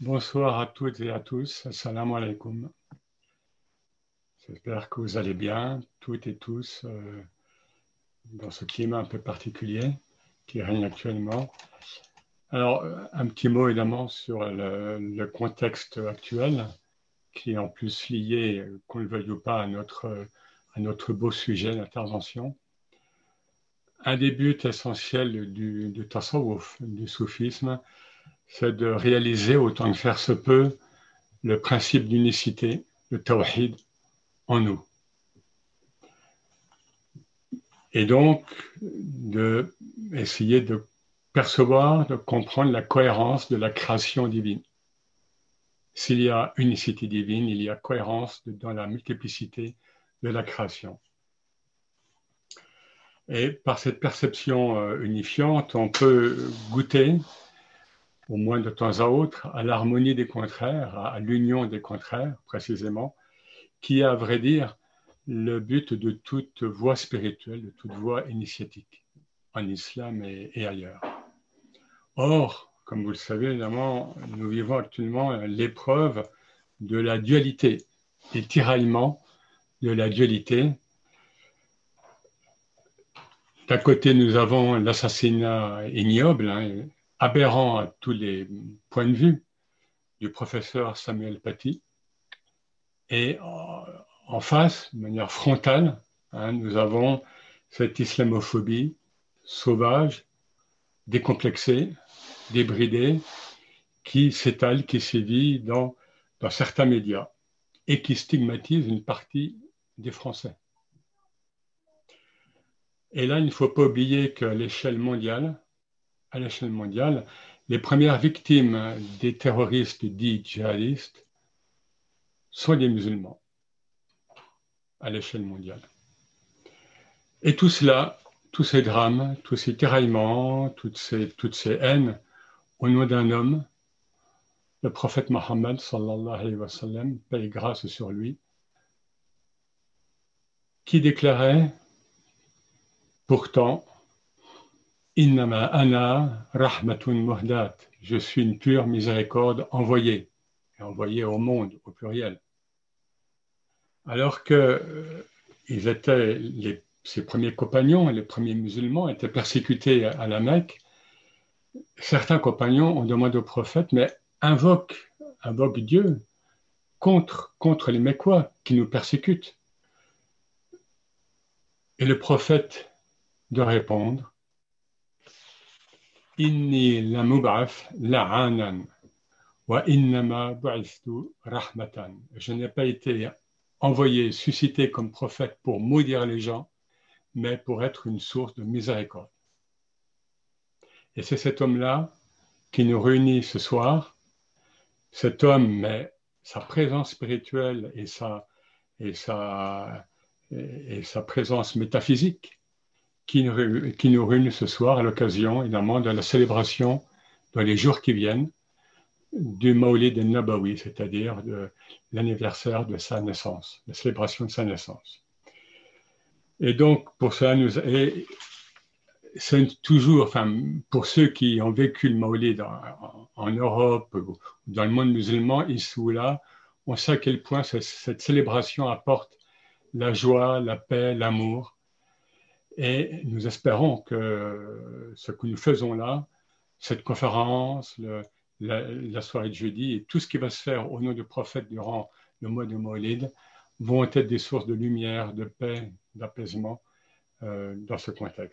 Bonsoir à toutes et à tous. Assalamu alaikum. J'espère que vous allez bien, toutes et tous, euh, dans ce climat un peu particulier qui règne actuellement. Alors, un petit mot évidemment sur le, contexte actuel, qui est en plus lié, qu'on le veuille ou pas, à notre, à notre beau sujet d'intervention. Un des buts essentiels du, du tasawwuf, du soufisme, c'est de réaliser autant que faire se peut le principe d'unicité, le tawhid, en nous. Et donc, de, de percevoir, de comprendre la cohérence de la création divine. S'il y a unicité divine, il y a cohérence dans la multiplicité de la création. Et par cette perception euh, unifiante, on peut goûter au moins de temps à autre, à l'harmonie des contraires, à l'union des contraires précisément, qui est à vrai dire le but de toute voie spirituelle, de toute voie initiatique, en islam et, ailleurs. Or, comme vous le savez, évidemment, nous vivons actuellement l'épreuve de la dualité, des tiraillements de la dualité. D'un côté, nous avons l'assassinat ignoble, hein, aberrant à tous les points de vue du professeur Samuel Paty. Et en face, de manière frontale, hein, nous avons cette islamophobie sauvage, décomplexée, débridée, qui s'étale, qui sévit dans, dans certains médias et qui stigmatise une partie des Français. Et là, il ne faut pas oublier qu'à l'échelle mondiale, à l'échelle mondiale, les premières victimes des terroristes dits djihadistes sont des musulmans à l'échelle mondiale. Et tout cela, tous ces drames, tous ces tiraillements, toutes ces, toutes ces haines, au nom d'un homme, le prophète Mohammed, sallallahu alayhi wa sallam, paix grâce sur lui, qui déclarait Pourtant, Innama ana rahmatun muhdat. Je suis une pure miséricorde envoyée, envoyée au monde au pluriel. Alors que euh, ils étaient les, ses premiers compagnons, les premiers musulmans étaient persécutés à la Mecque, certains compagnons ont demandé au prophète, mais invoque, invoque Dieu contre, contre les Mécois qui nous persécutent. Et le prophète de répondre Je n'ai pas été envoyé, suscité comme prophète pour maudire les gens, mais pour être une source de miséricorde. Et c'est cet homme-là qui nous réunit ce soir. Cet homme, mais sa présence spirituelle et sa, et sa, et sa présence métaphysique qui nous, qui réunit ce soir à l'occasion, évidemment, de la célébration dans les jours qui viennent du Maulid Nabawi, c'est-à-dire de l'anniversaire de sa naissance, la célébration de sa naissance. Et donc, pour cela, nous, c'est toujours, enfin, pour ceux qui ont vécu le Maulid en, en Europe ou dans le monde musulman, ici ou là, on sait à quel point cette célébration apporte la joie, la paix, l'amour, et nous espérons que ce que nous faisons là, cette conférence, la, soirée de jeudi et tout ce qui va se faire au nom du prophète durant le mois de Maulid vont être des sources de lumière, de paix, d'apaisement euh, dans ce contexte.